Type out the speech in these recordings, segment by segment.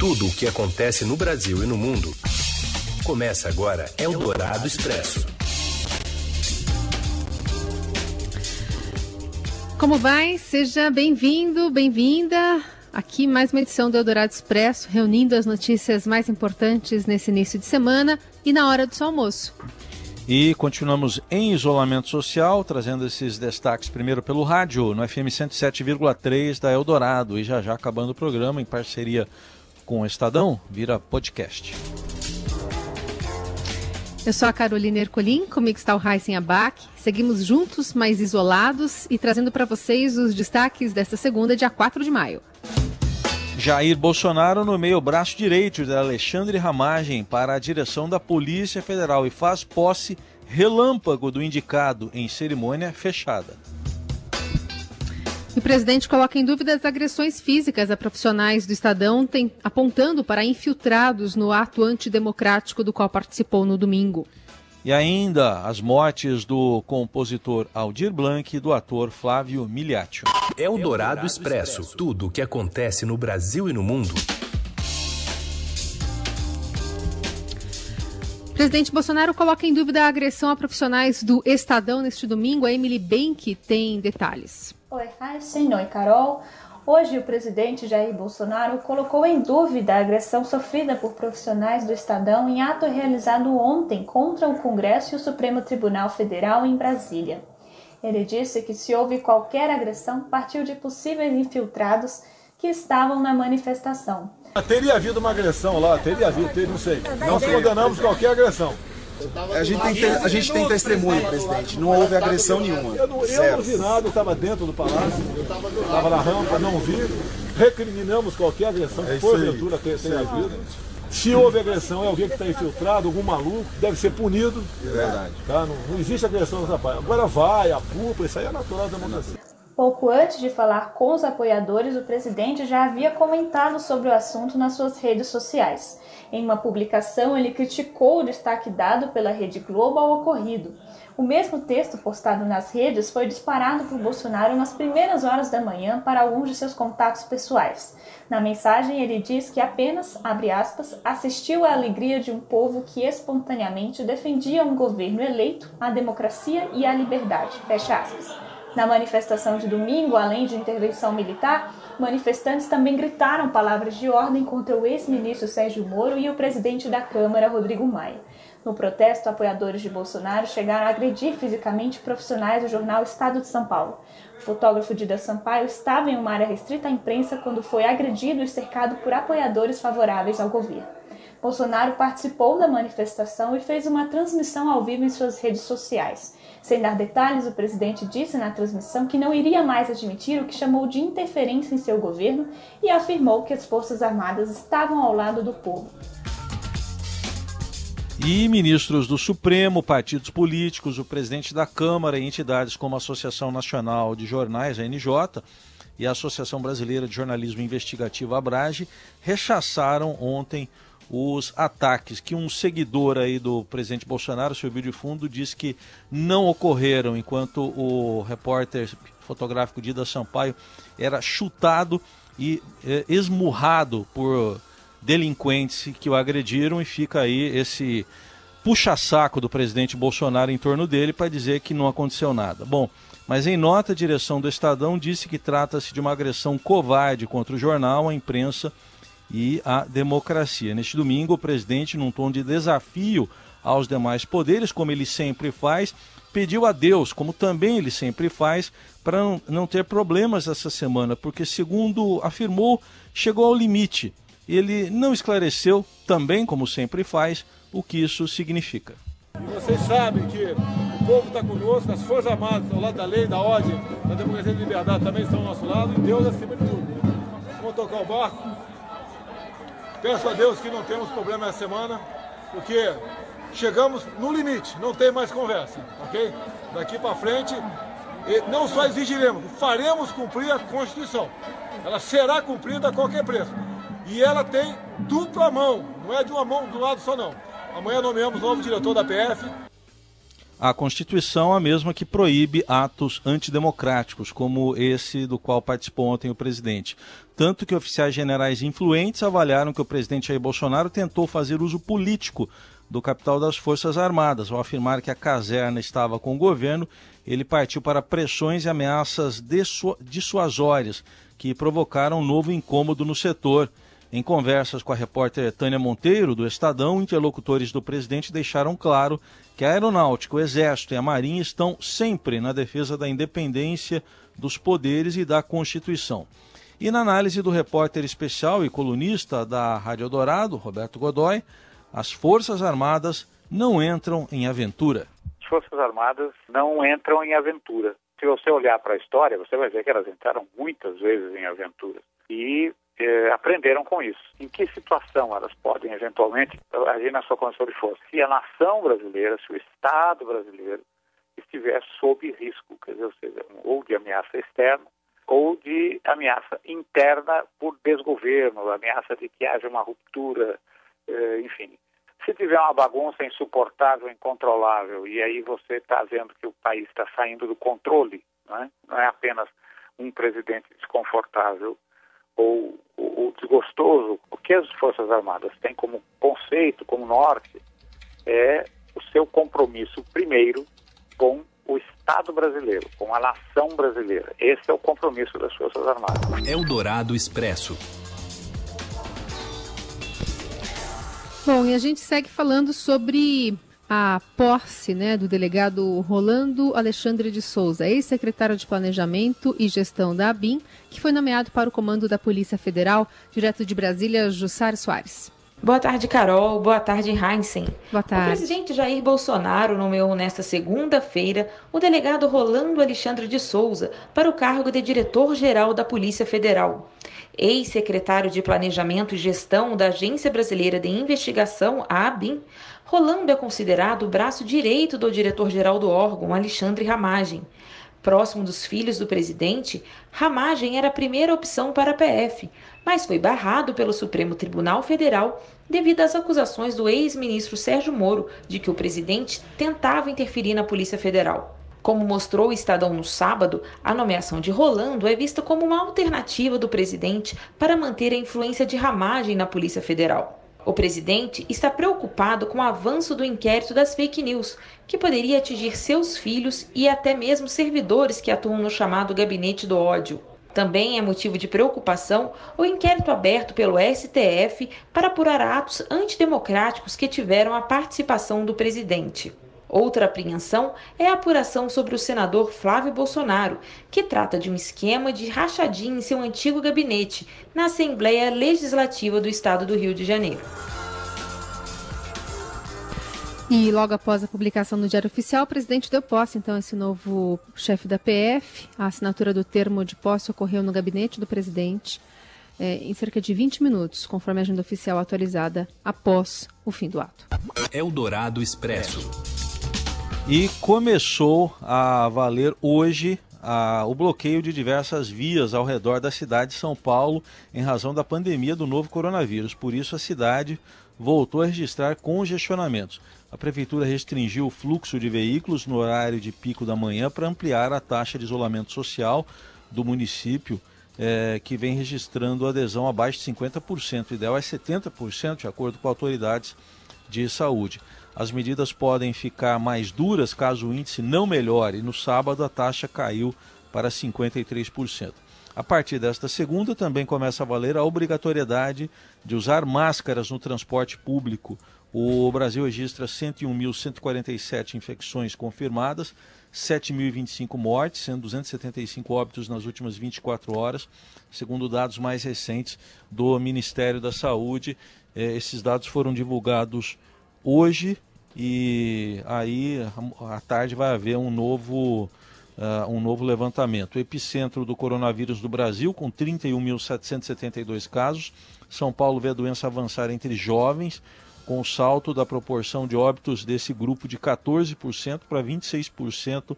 Tudo o que acontece no Brasil e no mundo. Começa agora Eldorado Expresso. Como vai? Seja bem-vindo, bem-vinda. Aqui mais uma edição do Eldorado Expresso, reunindo as notícias mais importantes nesse início de semana e na hora do seu almoço. E continuamos em isolamento social, trazendo esses destaques primeiro pelo rádio, no FM 107,3 da Eldorado. E já já acabando o programa, em parceria com o Estadão, vira podcast. Eu sou a Carolina Ercolim, comigo está o Raíssen Abac. Seguimos juntos, mas isolados, e trazendo para vocês os destaques desta segunda, dia 4 de maio. Jair Bolsonaro nomeia o braço direito de Alexandre Ramagem para a direção da Polícia Federal e faz posse relâmpago do indicado em cerimônia fechada. O presidente coloca em dúvida as agressões físicas a profissionais do Estadão, tem, apontando para infiltrados no ato antidemocrático do qual participou no domingo. E ainda as mortes do compositor Aldir Blanc e do ator Flávio Miliaccio. É o Dourado Expresso. Tudo o que acontece no Brasil e no mundo. Presidente Bolsonaro coloca em dúvida a agressão a profissionais do Estadão neste domingo. A Emily Benck tem detalhes. Oi, Heisen. Oi, Carol. Hoje, o presidente Jair Bolsonaro colocou em dúvida a agressão sofrida por profissionais do Estadão em ato realizado ontem contra o Congresso e o Supremo Tribunal Federal em Brasília. Ele disse que se houve qualquer agressão, partiu de possíveis infiltrados que estavam na manifestação. Teria havido uma agressão lá, teria havido, teria, não sei. Nós condenamos qualquer agressão. A gente tem, a gente tem testemunho, presidente. Não houve agressão nenhuma. Eu não, eu não vi nada, eu estava dentro do palácio, estava na rampa, não vi. Recriminamos qualquer agressão que porventura tenha havido. Se houve agressão, é alguém que está infiltrado, algum maluco, deve ser punido. É verdade. Tá? Não, não existe agressão nessa parte. Agora vai, a culpa, isso aí é natural da democracia. Pouco antes de falar com os apoiadores, o presidente já havia comentado sobre o assunto nas suas redes sociais. Em uma publicação, ele criticou o destaque dado pela Rede Globo ao ocorrido. O mesmo texto postado nas redes foi disparado por Bolsonaro nas primeiras horas da manhã para alguns de seus contatos pessoais. Na mensagem, ele diz que apenas, abre aspas, assistiu à alegria de um povo que espontaneamente defendia um governo eleito, a democracia e a liberdade. Fecha aspas. Na manifestação de domingo, além de intervenção militar, manifestantes também gritaram palavras de ordem contra o ex-ministro Sérgio Moro e o presidente da Câmara, Rodrigo Maia. No protesto, apoiadores de Bolsonaro chegaram a agredir fisicamente profissionais do jornal Estado de São Paulo. O fotógrafo Dida Sampaio estava em uma área restrita à imprensa quando foi agredido e cercado por apoiadores favoráveis ao governo. Bolsonaro participou da manifestação e fez uma transmissão ao vivo em suas redes sociais. Sem dar detalhes, o presidente disse na transmissão que não iria mais admitir o que chamou de interferência em seu governo e afirmou que as Forças Armadas estavam ao lado do povo. E ministros do Supremo, partidos políticos, o presidente da Câmara e entidades como a Associação Nacional de Jornais, a NJ, e a Associação Brasileira de Jornalismo Investigativo, Abrage, rechaçaram ontem os ataques que um seguidor aí do presidente Bolsonaro, seu de fundo, disse que não ocorreram enquanto o repórter fotográfico Dida Sampaio era chutado e eh, esmurrado por delinquentes que o agrediram e fica aí esse puxa-saco do presidente Bolsonaro em torno dele para dizer que não aconteceu nada. Bom, mas em nota, a direção do Estadão disse que trata-se de uma agressão covarde contra o jornal, a imprensa e a democracia. Neste domingo, o presidente, num tom de desafio aos demais poderes, como ele sempre faz, pediu a Deus, como também ele sempre faz, para não ter problemas essa semana, porque, segundo afirmou, chegou ao limite. Ele não esclareceu, também como sempre faz, o que isso significa. Vocês sabem que o povo está conosco, as Forças Armadas ao lado da lei, da ordem, da democracia e da liberdade também estão ao nosso lado, e Deus acima de tudo. Vamos tocar o barco, Peço a Deus que não temos problema essa semana, porque chegamos no limite, não tem mais conversa, ok? Daqui para frente, não só exigiremos, faremos cumprir a Constituição. Ela será cumprida a qualquer preço. E ela tem dupla mão, não é de uma mão do lado só não. Amanhã nomeamos novo diretor da PF, a Constituição é a mesma que proíbe atos antidemocráticos, como esse do qual participou ontem o presidente. tanto que oficiais generais influentes avaliaram que o presidente Jair Bolsonaro tentou fazer uso político do capital das Forças Armadas. Ao afirmar que a caserna estava com o governo, ele partiu para pressões e ameaças dissuasórias que provocaram um novo incômodo no setor. Em conversas com a repórter Tânia Monteiro, do Estadão, interlocutores do presidente deixaram claro que a Aeronáutica, o Exército e a Marinha estão sempre na defesa da independência dos poderes e da Constituição. E na análise do repórter especial e colunista da Rádio Dourado, Roberto Godoy, as Forças Armadas não entram em aventura. As Forças Armadas não entram em aventura. Se você olhar para a história, você vai ver que elas entraram muitas vezes em aventuras. E eh, aprenderam com isso. Em que situação elas podem eventualmente agir na sua condição de força? Se a nação brasileira, se o Estado brasileiro estiver sob risco, quer dizer, ou seja, ou de ameaça externa ou de ameaça interna por desgoverno, ameaça de que haja uma ruptura, eh, enfim. Se tiver uma bagunça insuportável, incontrolável, e aí você está vendo que o país está saindo do controle, não é? não é apenas um presidente desconfortável ou, ou desgostoso, o que as Forças Armadas têm como conceito, como norte, é o seu compromisso primeiro com o Estado brasileiro, com a nação brasileira. Esse é o compromisso das Forças Armadas. Eldorado Expresso. Bom, e a gente segue falando sobre a posse né, do delegado Rolando Alexandre de Souza, ex-secretário de Planejamento e Gestão da ABIN, que foi nomeado para o comando da Polícia Federal, direto de Brasília, Jussar Soares. Boa tarde, Carol. Boa tarde, Heinzen. Boa tarde. O presidente Jair Bolsonaro nomeou nesta segunda-feira o delegado Rolando Alexandre de Souza para o cargo de diretor-geral da Polícia Federal. Ex-secretário de Planejamento e Gestão da Agência Brasileira de Investigação, a ABIN, Rolando é considerado o braço direito do diretor-geral do órgão, Alexandre Ramagem. Próximo dos filhos do presidente, Ramagem era a primeira opção para a PF, mas foi barrado pelo Supremo Tribunal Federal devido às acusações do ex-ministro Sérgio Moro de que o presidente tentava interferir na Polícia Federal. Como mostrou o Estadão no sábado, a nomeação de Rolando é vista como uma alternativa do presidente para manter a influência de ramagem na Polícia Federal. O presidente está preocupado com o avanço do inquérito das fake news, que poderia atingir seus filhos e até mesmo servidores que atuam no chamado gabinete do ódio. Também é motivo de preocupação o inquérito aberto pelo STF para apurar atos antidemocráticos que tiveram a participação do presidente. Outra apreensão é a apuração sobre o senador Flávio Bolsonaro, que trata de um esquema de rachadinha em seu antigo gabinete na Assembleia Legislativa do Estado do Rio de Janeiro. E logo após a publicação no Diário Oficial, o presidente deu posse, então, esse novo chefe da PF. A assinatura do termo de posse ocorreu no gabinete do presidente é, em cerca de 20 minutos, conforme a agenda oficial atualizada após o fim do ato. Eldorado Expresso. E começou a valer hoje a, o bloqueio de diversas vias ao redor da cidade de São Paulo em razão da pandemia do novo coronavírus. Por isso, a cidade voltou a registrar congestionamentos. A prefeitura restringiu o fluxo de veículos no horário de pico da manhã para ampliar a taxa de isolamento social do município, é, que vem registrando adesão abaixo de 50%. O ideal é 70%, de acordo com autoridades de saúde. As medidas podem ficar mais duras caso o índice não melhore. No sábado, a taxa caiu para 53%. A partir desta segunda, também começa a valer a obrigatoriedade de usar máscaras no transporte público. O Brasil registra 101.147 infecções confirmadas, 7.025 mortes, sendo 275 óbitos nas últimas 24 horas, segundo dados mais recentes do Ministério da Saúde. Eh, esses dados foram divulgados hoje e aí à tarde vai haver um novo, uh, um novo levantamento. O epicentro do coronavírus do Brasil, com 31.772 casos. São Paulo vê a doença avançar entre jovens, com salto da proporção de óbitos desse grupo de 14% para 26%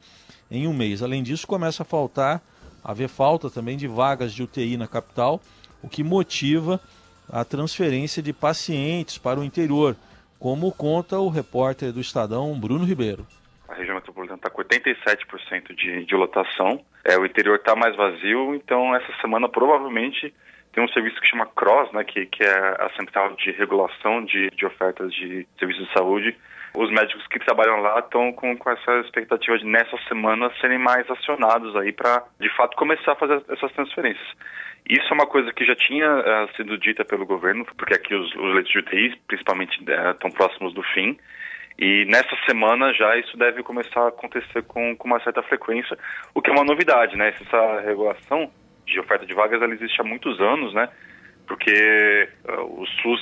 em um mês. Além disso, começa a faltar, haver falta também de vagas de UTI na capital, o que motiva a transferência de pacientes para o interior como conta o repórter do Estadão, Bruno Ribeiro. A região metropolitana está com 87% de, de lotação, é, o interior está mais vazio, então essa semana provavelmente tem um serviço que chama CROSS, né, que, que é a Central de Regulação de, de Ofertas de Serviços de Saúde. Os médicos que trabalham lá estão com, com essa expectativa de nessa semana serem mais acionados aí para, de fato, começar a fazer essas transferências. Isso é uma coisa que já tinha uh, sido dita pelo governo, porque aqui os, os leitos de UTI, principalmente, estão uh, próximos do fim. E nessa semana já isso deve começar a acontecer com, com uma certa frequência, o que é uma novidade, né? Essa regulação de oferta de vagas ela existe há muitos anos, né? Porque uh, o SUS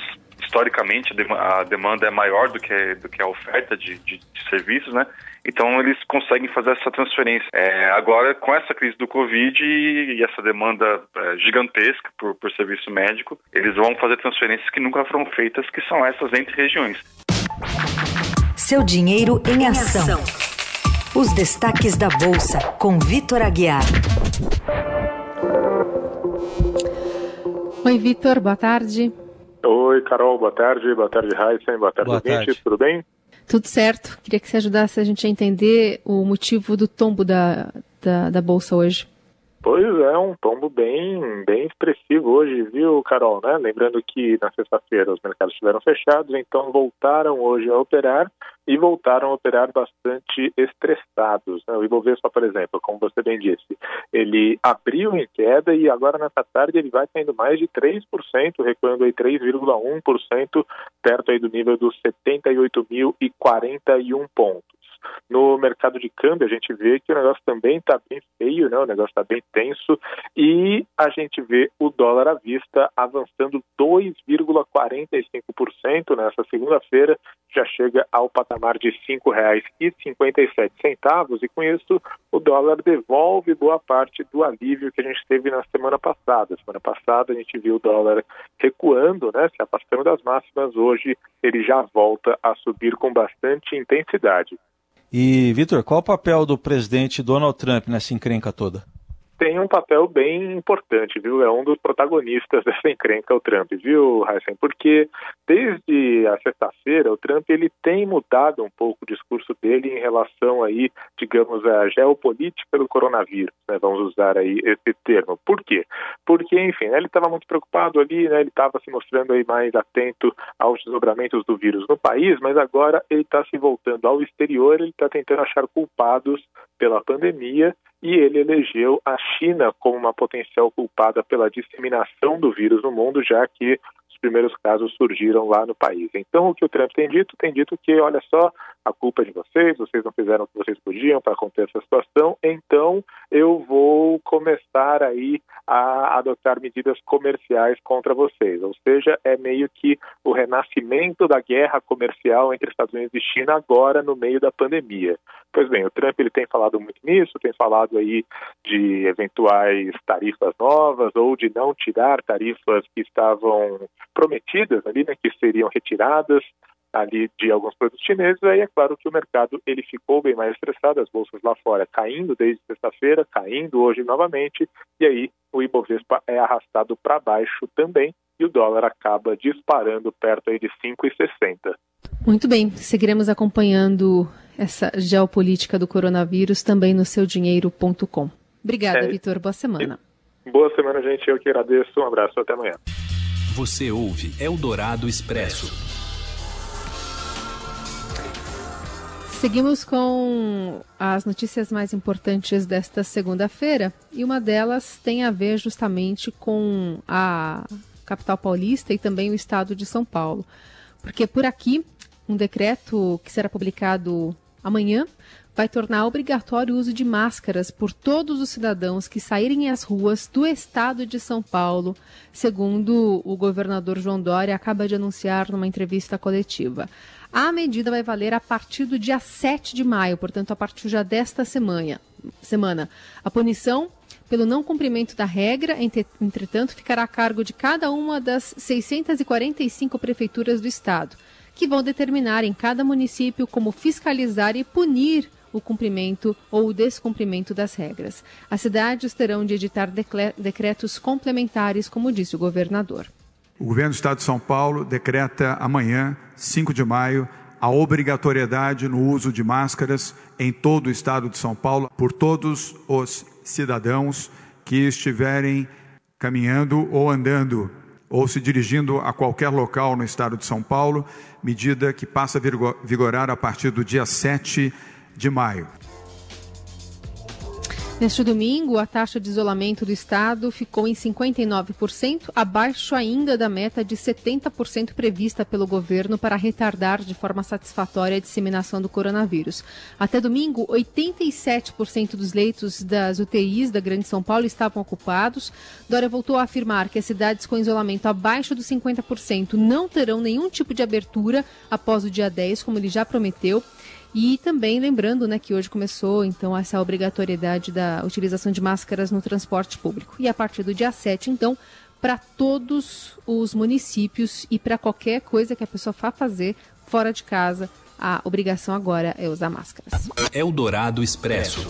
historicamente a demanda é maior do que, do que a oferta de, de, de serviços, né? Então eles conseguem fazer essa transferência. É, agora, com essa crise do Covid e essa demanda é, gigantesca por, por serviço médico, eles vão fazer transferências que nunca foram feitas, que são essas entre regiões. Seu dinheiro em ação. Os destaques da Bolsa, com Vitor Aguiar. Oi, Vitor, boa tarde. Oi, Carol, boa tarde. Boa tarde, Heisen. Boa tarde, boa tarde. Tudo bem? Tudo certo. Queria que você ajudasse a gente a entender o motivo do tombo da, da, da Bolsa hoje. Pois é, um tombo bem, bem expressivo hoje, viu, Carol? Né? Lembrando que na sexta-feira os mercados estiveram fechados, então voltaram hoje a operar e voltaram a operar bastante estressados. Né? O Ibovespa, por exemplo, como você bem disse, ele abriu em queda e agora nessa tarde ele vai caindo mais de 3%, recuando aí 3,1%, perto aí do nível dos 78.041 pontos. No mercado de câmbio, a gente vê que o negócio também está bem feio, né? o negócio está bem tenso, e a gente vê o dólar à vista avançando 2,45% nessa segunda-feira, já chega ao patamar de R$ 5,57, e com isso o dólar devolve boa parte do alívio que a gente teve na semana passada. Semana passada a gente viu o dólar recuando, né, se afastando das máximas, hoje ele já volta a subir com bastante intensidade. E, Vitor, qual o papel do presidente Donald Trump nessa encrenca toda? Tem um papel bem importante, viu? É um dos protagonistas dessa encrenca, o Trump, viu, Heisen? Porque desde a sexta-feira, o Trump ele tem mudado um pouco o discurso dele em relação aí, digamos, à geopolítica do coronavírus, né? Vamos usar aí esse termo. Por quê? Porque, enfim, né, ele estava muito preocupado ali, né? Ele estava se mostrando aí mais atento aos desdobramentos do vírus no país, mas agora ele está se voltando ao exterior, ele está tentando achar culpados pela pandemia e ele elegeu a China como uma potencial culpada pela disseminação do vírus no mundo, já que os primeiros casos surgiram lá no país. Então, o que o Trump tem dito? Tem dito que, olha só, a culpa é de vocês, vocês não fizeram o que vocês podiam para conter essa situação, então eu vou começar aí a adotar medidas comerciais contra vocês. Ou seja, é meio que o renascimento da guerra comercial entre Estados Unidos e China agora no meio da pandemia. Pois bem, o Trump ele tem falado muito nisso, tem falado aí de eventuais tarifas novas ou de não tirar tarifas que estavam prometidas ali, né, que seriam retiradas ali de alguns produtos chineses, aí é claro que o mercado ele ficou bem mais estressado, as bolsas lá fora caindo desde sexta-feira, caindo hoje novamente, e aí o Ibovespa é arrastado para baixo também, e o dólar acaba disparando perto aí de 5,60. Muito bem, seguiremos acompanhando essa geopolítica do coronavírus também no seudinheiro.com. Obrigada, é, Vitor. Boa semana. Boa semana, gente. Eu que agradeço. Um abraço. Até amanhã. Você ouve Eldorado Expresso. Seguimos com as notícias mais importantes desta segunda-feira e uma delas tem a ver justamente com a capital paulista e também o estado de São Paulo. Porque por aqui, um decreto que será publicado amanhã vai tornar obrigatório o uso de máscaras por todos os cidadãos que saírem às ruas do estado de São Paulo, segundo o governador João Dória acaba de anunciar numa entrevista coletiva. A medida vai valer a partir do dia 7 de maio, portanto, a partir já desta semana. semana. A punição pelo não cumprimento da regra, entretanto, ficará a cargo de cada uma das 645 prefeituras do estado, que vão determinar em cada município como fiscalizar e punir o cumprimento ou o descumprimento das regras. As cidades terão de editar decretos complementares, como disse o governador. O governo do Estado de São Paulo decreta amanhã, 5 de maio, a obrigatoriedade no uso de máscaras em todo o estado de São Paulo por todos os cidadãos que estiverem caminhando ou andando, ou se dirigindo a qualquer local no estado de São Paulo, medida que passa a vigorar a partir do dia 7 de maio. Neste domingo, a taxa de isolamento do estado ficou em 59%, abaixo ainda da meta de 70% prevista pelo governo para retardar de forma satisfatória a disseminação do coronavírus. Até domingo, 87% dos leitos das UTIs da Grande São Paulo estavam ocupados. Dória voltou a afirmar que as cidades com isolamento abaixo dos 50% não terão nenhum tipo de abertura após o dia 10, como ele já prometeu. E também lembrando né, que hoje começou então essa obrigatoriedade da utilização de máscaras no transporte público. E a partir do dia 7, então, para todos os municípios e para qualquer coisa que a pessoa vá fazer fora de casa, a obrigação agora é usar máscaras. Eldorado Expresso.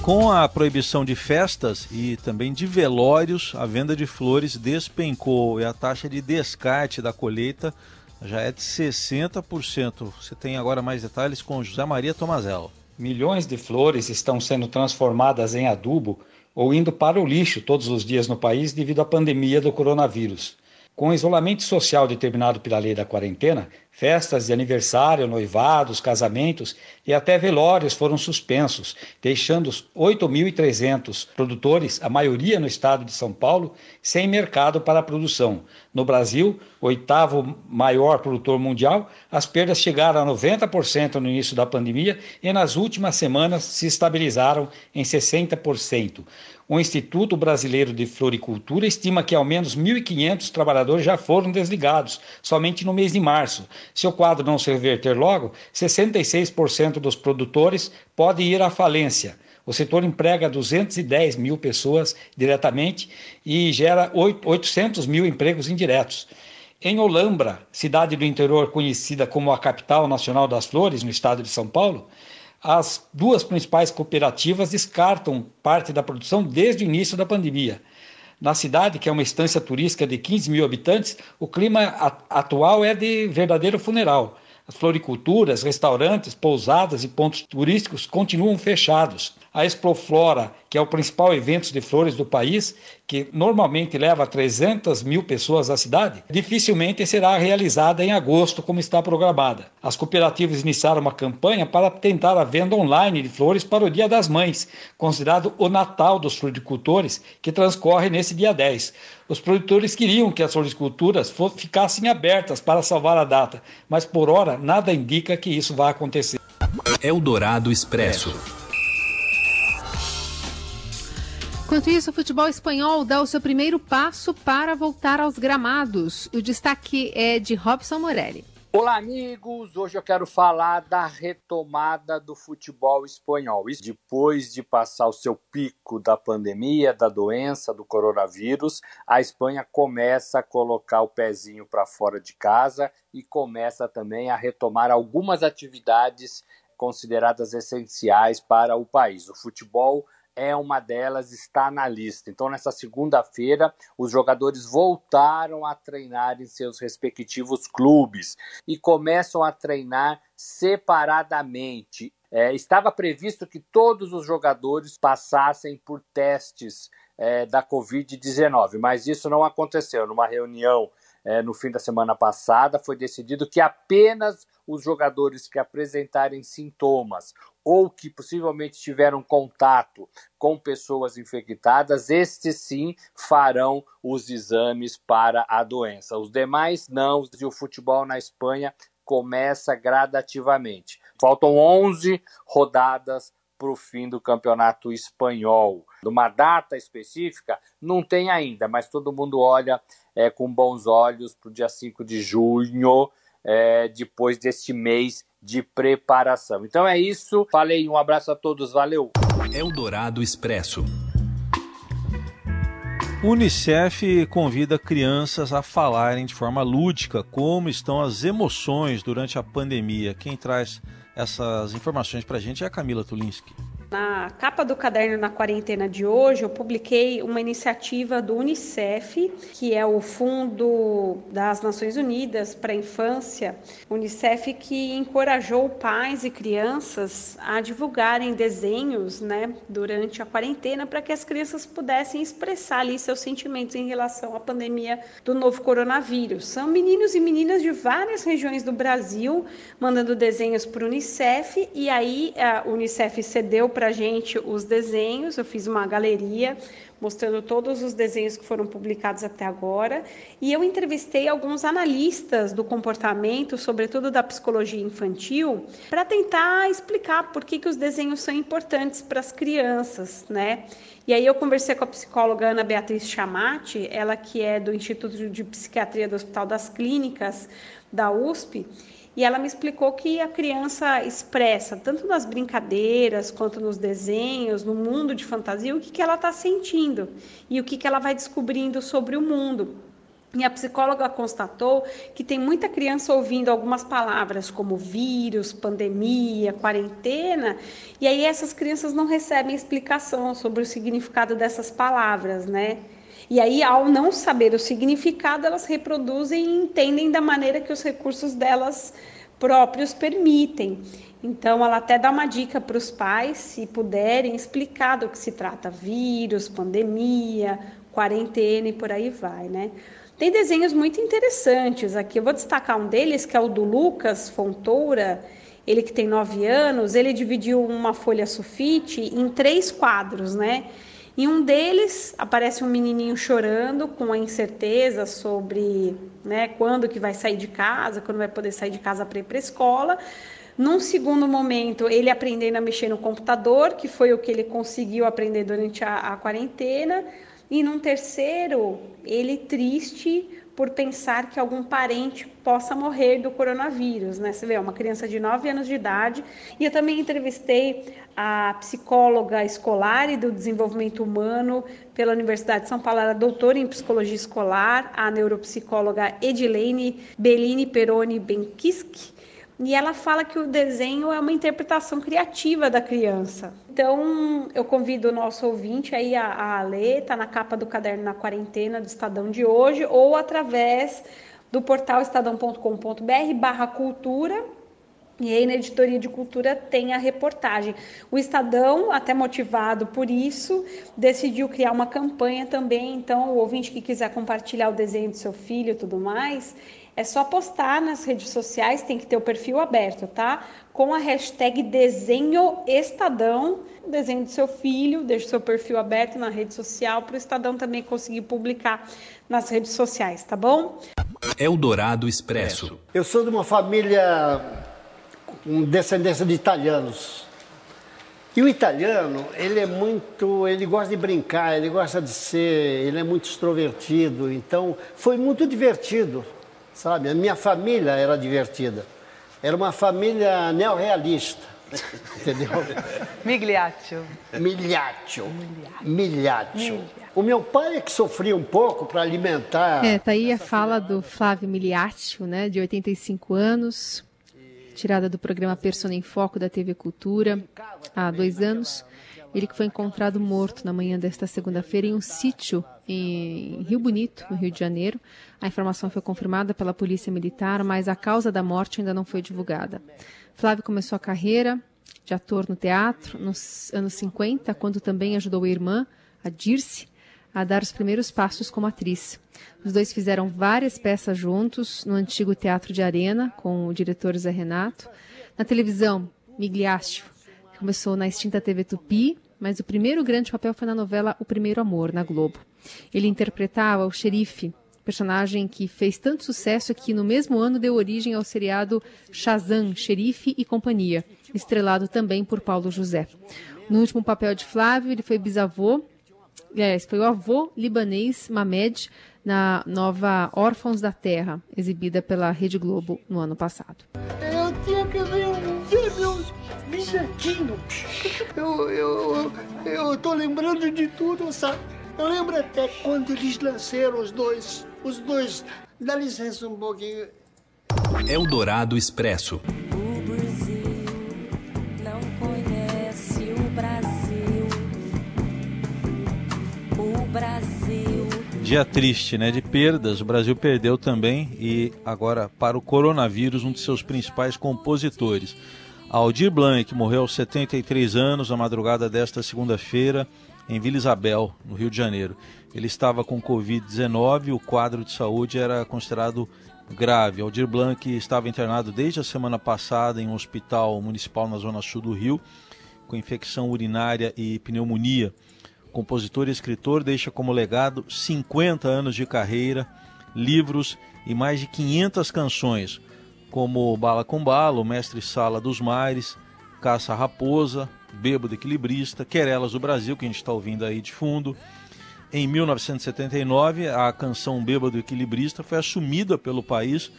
Com a proibição de festas e também de velórios, a venda de flores despencou e a taxa de descarte da colheita já é de 60%. Você tem agora mais detalhes com José Maria Tomazello. Milhões de flores estão sendo transformadas em adubo ou indo para o lixo todos os dias no país devido à pandemia do coronavírus. Com o isolamento social determinado pela lei da quarentena, festas de aniversário, noivados, casamentos e até velórios foram suspensos, deixando os 8.300 produtores, a maioria no estado de São Paulo, sem mercado para a produção. No Brasil, oitavo maior produtor mundial, as perdas chegaram a 90% no início da pandemia e nas últimas semanas se estabilizaram em 60%. O Instituto Brasileiro de Floricultura estima que ao menos 1.500 trabalhadores já foram desligados, somente no mês de março. Se o quadro não se reverter logo, 66% dos produtores podem ir à falência. O setor emprega 210 mil pessoas diretamente e gera 800 mil empregos indiretos. Em Olambra, cidade do interior conhecida como a capital nacional das flores, no estado de São Paulo, as duas principais cooperativas descartam parte da produção desde o início da pandemia. Na cidade, que é uma estância turística de 15 mil habitantes, o clima atual é de verdadeiro funeral. As floriculturas, restaurantes, pousadas e pontos turísticos continuam fechados. A Exploflora, que é o principal evento de flores do país, que normalmente leva 300 mil pessoas à cidade, dificilmente será realizada em agosto, como está programada. As cooperativas iniciaram uma campanha para tentar a venda online de flores para o Dia das Mães, considerado o Natal dos floricultores, que transcorre nesse dia 10. Os produtores queriam que as floriculturas ficassem abertas para salvar a data, mas por hora nada indica que isso vá acontecer. Eldorado Expresso. Enquanto isso, o futebol espanhol dá o seu primeiro passo para voltar aos gramados. O destaque é de Robson Morelli. Olá, amigos! Hoje eu quero falar da retomada do futebol espanhol. Isso depois de passar o seu pico da pandemia, da doença, do coronavírus, a Espanha começa a colocar o pezinho para fora de casa e começa também a retomar algumas atividades consideradas essenciais para o país. O futebol é uma delas, está na lista. Então, nessa segunda-feira, os jogadores voltaram a treinar em seus respectivos clubes e começam a treinar separadamente. É, estava previsto que todos os jogadores passassem por testes é, da Covid-19, mas isso não aconteceu. Numa reunião é, no fim da semana passada, foi decidido que apenas os jogadores que apresentarem sintomas ou que possivelmente tiveram contato com pessoas infectadas, estes sim farão os exames para a doença. Os demais não, e o futebol na Espanha começa gradativamente. Faltam 11 rodadas para o fim do campeonato espanhol. Uma data específica não tem ainda, mas todo mundo olha é, com bons olhos para o dia 5 de junho, é, depois deste mês de preparação. Então é isso. Falei, um abraço a todos, valeu. Eldorado Expresso. Unicef convida crianças a falarem de forma lúdica como estão as emoções durante a pandemia. Quem traz essas informações para a gente é a Camila Tulinski. Na capa do caderno na quarentena de hoje, eu publiquei uma iniciativa do Unicef, que é o Fundo das Nações Unidas para a Infância, Unicef que encorajou pais e crianças a divulgarem desenhos, né, durante a quarentena para que as crianças pudessem expressar ali seus sentimentos em relação à pandemia do novo coronavírus. São meninos e meninas de várias regiões do Brasil mandando desenhos para o Unicef e aí a Unicef cedeu para gente os desenhos. Eu fiz uma galeria mostrando todos os desenhos que foram publicados até agora. E eu entrevistei alguns analistas do comportamento, sobretudo da psicologia infantil, para tentar explicar por que, que os desenhos são importantes para as crianças, né? E aí eu conversei com a psicóloga Ana Beatriz Chamati, ela que é do Instituto de Psiquiatria do Hospital das Clínicas da USP, e ela me explicou que a criança expressa, tanto nas brincadeiras quanto nos desenhos, no mundo de fantasia, o que, que ela está sentindo e o que, que ela vai descobrindo sobre o mundo. E a psicóloga constatou que tem muita criança ouvindo algumas palavras como vírus, pandemia, quarentena, e aí essas crianças não recebem explicação sobre o significado dessas palavras, né? E aí, ao não saber o significado, elas reproduzem e entendem da maneira que os recursos delas próprios permitem. Então, ela até dá uma dica para os pais, se puderem, explicar do que se trata: vírus, pandemia, quarentena e por aí vai, né? Tem desenhos muito interessantes aqui. Eu vou destacar um deles, que é o do Lucas Fontoura. Ele que tem nove anos, ele dividiu uma folha sulfite em três quadros, né? Em um deles aparece um menininho chorando com a incerteza sobre né, quando que vai sair de casa, quando vai poder sair de casa para ir para a escola. Num segundo momento, ele aprendendo a mexer no computador, que foi o que ele conseguiu aprender durante a, a quarentena. E num terceiro, ele triste por pensar que algum parente possa morrer do coronavírus, né? Você vê, é uma criança de 9 anos de idade. E eu também entrevistei a psicóloga escolar e do desenvolvimento humano pela Universidade de São Paulo, ela é doutora em psicologia escolar, a neuropsicóloga Edilene Bellini Peroni Benkisk e ela fala que o desenho é uma interpretação criativa da criança. Então, eu convido o nosso ouvinte aí a, a ler, tá na capa do caderno na quarentena do Estadão de hoje, ou através do portal estadão.com.br barra cultura, e aí na editoria de cultura tem a reportagem. O Estadão, até motivado por isso, decidiu criar uma campanha também. Então, o ouvinte que quiser compartilhar o desenho do seu filho e tudo mais, é só postar nas redes sociais, tem que ter o perfil aberto, tá? Com a hashtag desenho Estadão, desenho do seu filho, deixe o seu perfil aberto na rede social para o Estadão também conseguir publicar nas redes sociais, tá bom? Eldorado Expresso. Eu sou de uma família com descendência de italianos. E o italiano, ele é muito, ele gosta de brincar, ele gosta de ser, ele é muito extrovertido, então foi muito divertido sabe? A minha família era divertida. Era uma família neorrealista, entendeu? Migliaccio. Migliaccio. Migliaccio. O meu pai é que sofria um pouco para alimentar. É, tá aí a fala do Flávio Migliaccio, né, de 85 anos, tirada do programa Persona em Foco da TV Cultura há dois anos. Ele que foi encontrado morto na manhã desta segunda-feira em um sítio em Rio Bonito, no Rio de Janeiro. A informação foi confirmada pela Polícia Militar, mas a causa da morte ainda não foi divulgada. Flávio começou a carreira de ator no teatro nos anos 50, quando também ajudou a irmã, a Dirce, a dar os primeiros passos como atriz. Os dois fizeram várias peças juntos no antigo Teatro de Arena, com o diretor Zé Renato. Na televisão, Migliaccio começou na extinta TV Tupi, mas o primeiro grande papel foi na novela O Primeiro Amor, na Globo. Ele interpretava o xerife, personagem que fez tanto sucesso que no mesmo ano deu origem ao seriado Shazam, Xerife e Companhia, estrelado também por Paulo José. No último papel de Flávio, ele foi bisavô, aliás, foi o avô libanês Mamed na nova Órfãos da Terra, exibida pela Rede Globo no ano passado. Eu tinha que ver, meus bisnetinhos. Eu, eu, eu tô lembrando de tudo, sabe? Eu lembro até quando eles nasceram, os dois. Os dois, dá licença um pouquinho. É Eldorado Expresso. O Brasil não conhece o Brasil. O Brasil. Dia triste, né? De perdas. O Brasil perdeu também e agora para o coronavírus um de seus principais compositores. Aldir Blanc morreu aos 73 anos na madrugada desta segunda-feira em Vila Isabel, no Rio de Janeiro. Ele estava com Covid-19 e o quadro de saúde era considerado grave. Aldir Blanc estava internado desde a semana passada em um hospital municipal na zona sul do Rio, com infecção urinária e pneumonia. Compositor e escritor deixa como legado 50 anos de carreira, livros e mais de 500 canções, como Bala com Bala, O Mestre Sala dos Mares, Caça Raposa, Bêbado Equilibrista, Querelas do Brasil, que a gente está ouvindo aí de fundo. Em 1979, a canção Bêbado Equilibrista foi assumida pelo país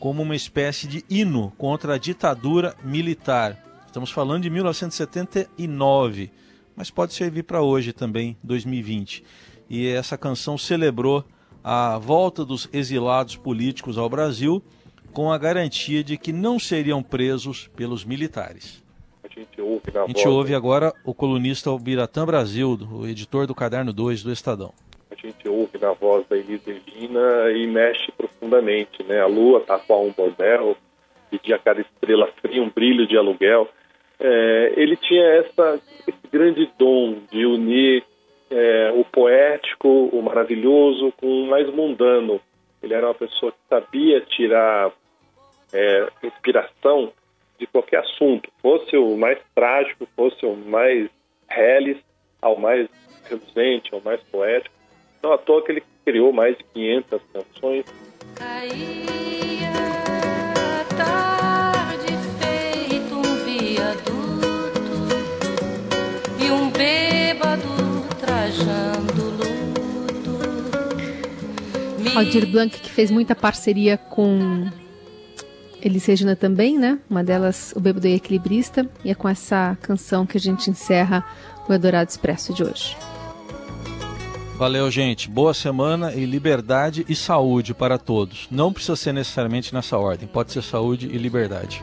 como uma espécie de hino contra a ditadura militar. Estamos falando de 1979, mas pode servir para hoje também, 2020. E essa canção celebrou a volta dos exilados políticos ao Brasil com a garantia de que não seriam presos pelos militares. A gente ouve na A gente voz, ouve agora o colunista Biratã Brasil, o editor do Caderno 2 do Estadão. a gente ouve na voz da Elis Regina e mexe profundamente, né? A lua tá com um bordel, pedia a cada estrela fria um brilho de aluguel. É, ele tinha essa, esse grande dom de unir é, o poético, o maravilhoso com o mais mundano. Ele era uma pessoa que sabia tirar é, inspiração de qualquer assunto, fosse o mais trágico, fosse o mais reles, ao mais reluzente, ao mais poético. Não à toa que ele criou mais de 500 canções. tarde feito um viaduto e um bêbado trajando luto. Aldir Blanc, que fez muita parceria com Elis Regina também, né? Uma delas, o Bêbado e Equilibrista. E é com essa canção que a gente encerra o Eldorado Expresso de hoje. Valeu, gente. Boa semana e liberdade e saúde para todos. Não precisa ser necessariamente nessa ordem. Pode ser saúde e liberdade.